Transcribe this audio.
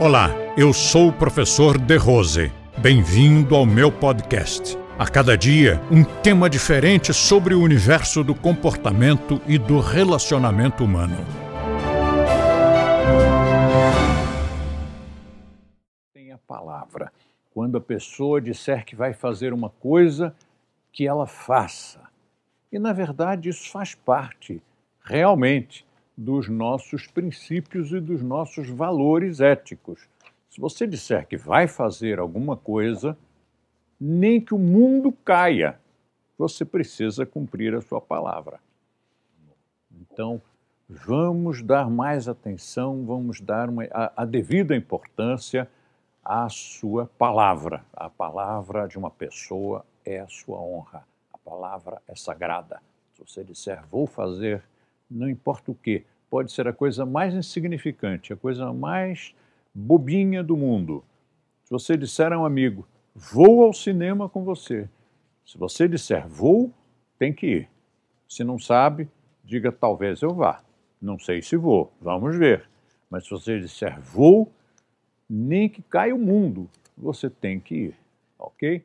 Olá, eu sou o professor De Rose. Bem-vindo ao meu podcast. A cada dia, um tema diferente sobre o universo do comportamento e do relacionamento humano. Tem a palavra. Quando a pessoa disser que vai fazer uma coisa, que ela faça. E, na verdade, isso faz parte, realmente, dos nossos princípios e dos nossos valores éticos. Se você disser que vai fazer alguma coisa, nem que o mundo caia, você precisa cumprir a sua palavra. Então, vamos dar mais atenção, vamos dar uma, a, a devida importância à sua palavra. A palavra de uma pessoa é a sua honra. A palavra é sagrada. Se você disser vou fazer, não importa o que, pode ser a coisa mais insignificante, a coisa mais bobinha do mundo. Se você disser a um amigo, vou ao cinema com você. Se você disser vou, tem que ir. Se não sabe, diga talvez eu vá. Não sei se vou, vamos ver. Mas se você disser vou, nem que caia o mundo, você tem que ir, ok?